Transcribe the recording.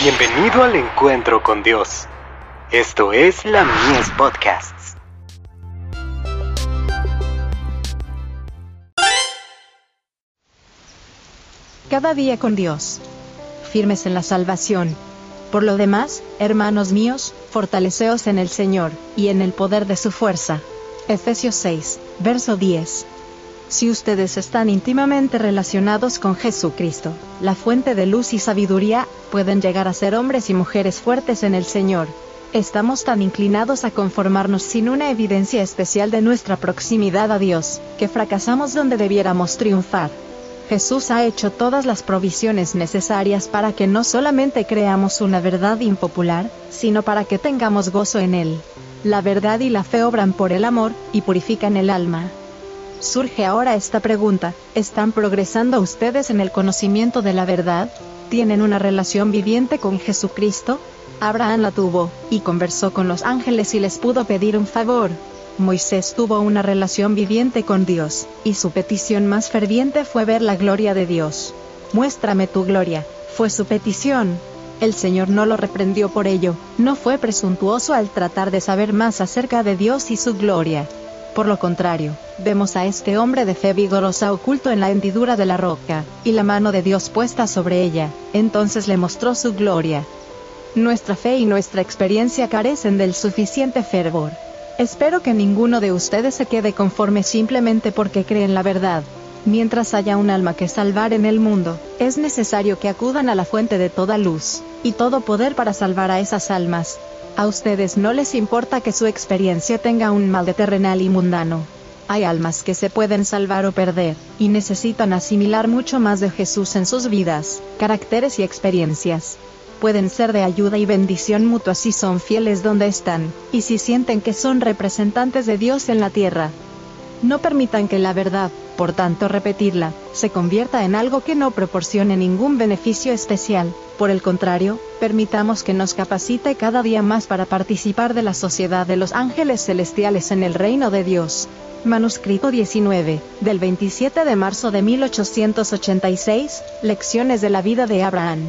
Bienvenido al encuentro con Dios. Esto es la Mies Podcasts. Cada día con Dios. Firmes en la salvación. Por lo demás, hermanos míos, fortaleceos en el Señor, y en el poder de su fuerza. Efesios 6, verso 10. Si ustedes están íntimamente relacionados con Jesucristo, la fuente de luz y sabiduría, pueden llegar a ser hombres y mujeres fuertes en el Señor. Estamos tan inclinados a conformarnos sin una evidencia especial de nuestra proximidad a Dios, que fracasamos donde debiéramos triunfar. Jesús ha hecho todas las provisiones necesarias para que no solamente creamos una verdad impopular, sino para que tengamos gozo en él. La verdad y la fe obran por el amor, y purifican el alma. Surge ahora esta pregunta, ¿están progresando ustedes en el conocimiento de la verdad? ¿Tienen una relación viviente con Jesucristo? Abraham la tuvo, y conversó con los ángeles y les pudo pedir un favor. Moisés tuvo una relación viviente con Dios, y su petición más ferviente fue ver la gloria de Dios. Muéstrame tu gloria, fue su petición. El Señor no lo reprendió por ello, no fue presuntuoso al tratar de saber más acerca de Dios y su gloria. Por lo contrario, vemos a este hombre de fe vigorosa oculto en la hendidura de la roca, y la mano de Dios puesta sobre ella, entonces le mostró su gloria. Nuestra fe y nuestra experiencia carecen del suficiente fervor. Espero que ninguno de ustedes se quede conforme simplemente porque cree en la verdad. Mientras haya un alma que salvar en el mundo, es necesario que acudan a la fuente de toda luz, y todo poder para salvar a esas almas. A ustedes no les importa que su experiencia tenga un mal de terrenal y mundano. Hay almas que se pueden salvar o perder, y necesitan asimilar mucho más de Jesús en sus vidas, caracteres y experiencias pueden ser de ayuda y bendición mutua si son fieles donde están, y si sienten que son representantes de Dios en la tierra. No permitan que la verdad, por tanto repetirla, se convierta en algo que no proporcione ningún beneficio especial, por el contrario, permitamos que nos capacite cada día más para participar de la sociedad de los ángeles celestiales en el reino de Dios. Manuscrito 19, del 27 de marzo de 1886, Lecciones de la vida de Abraham.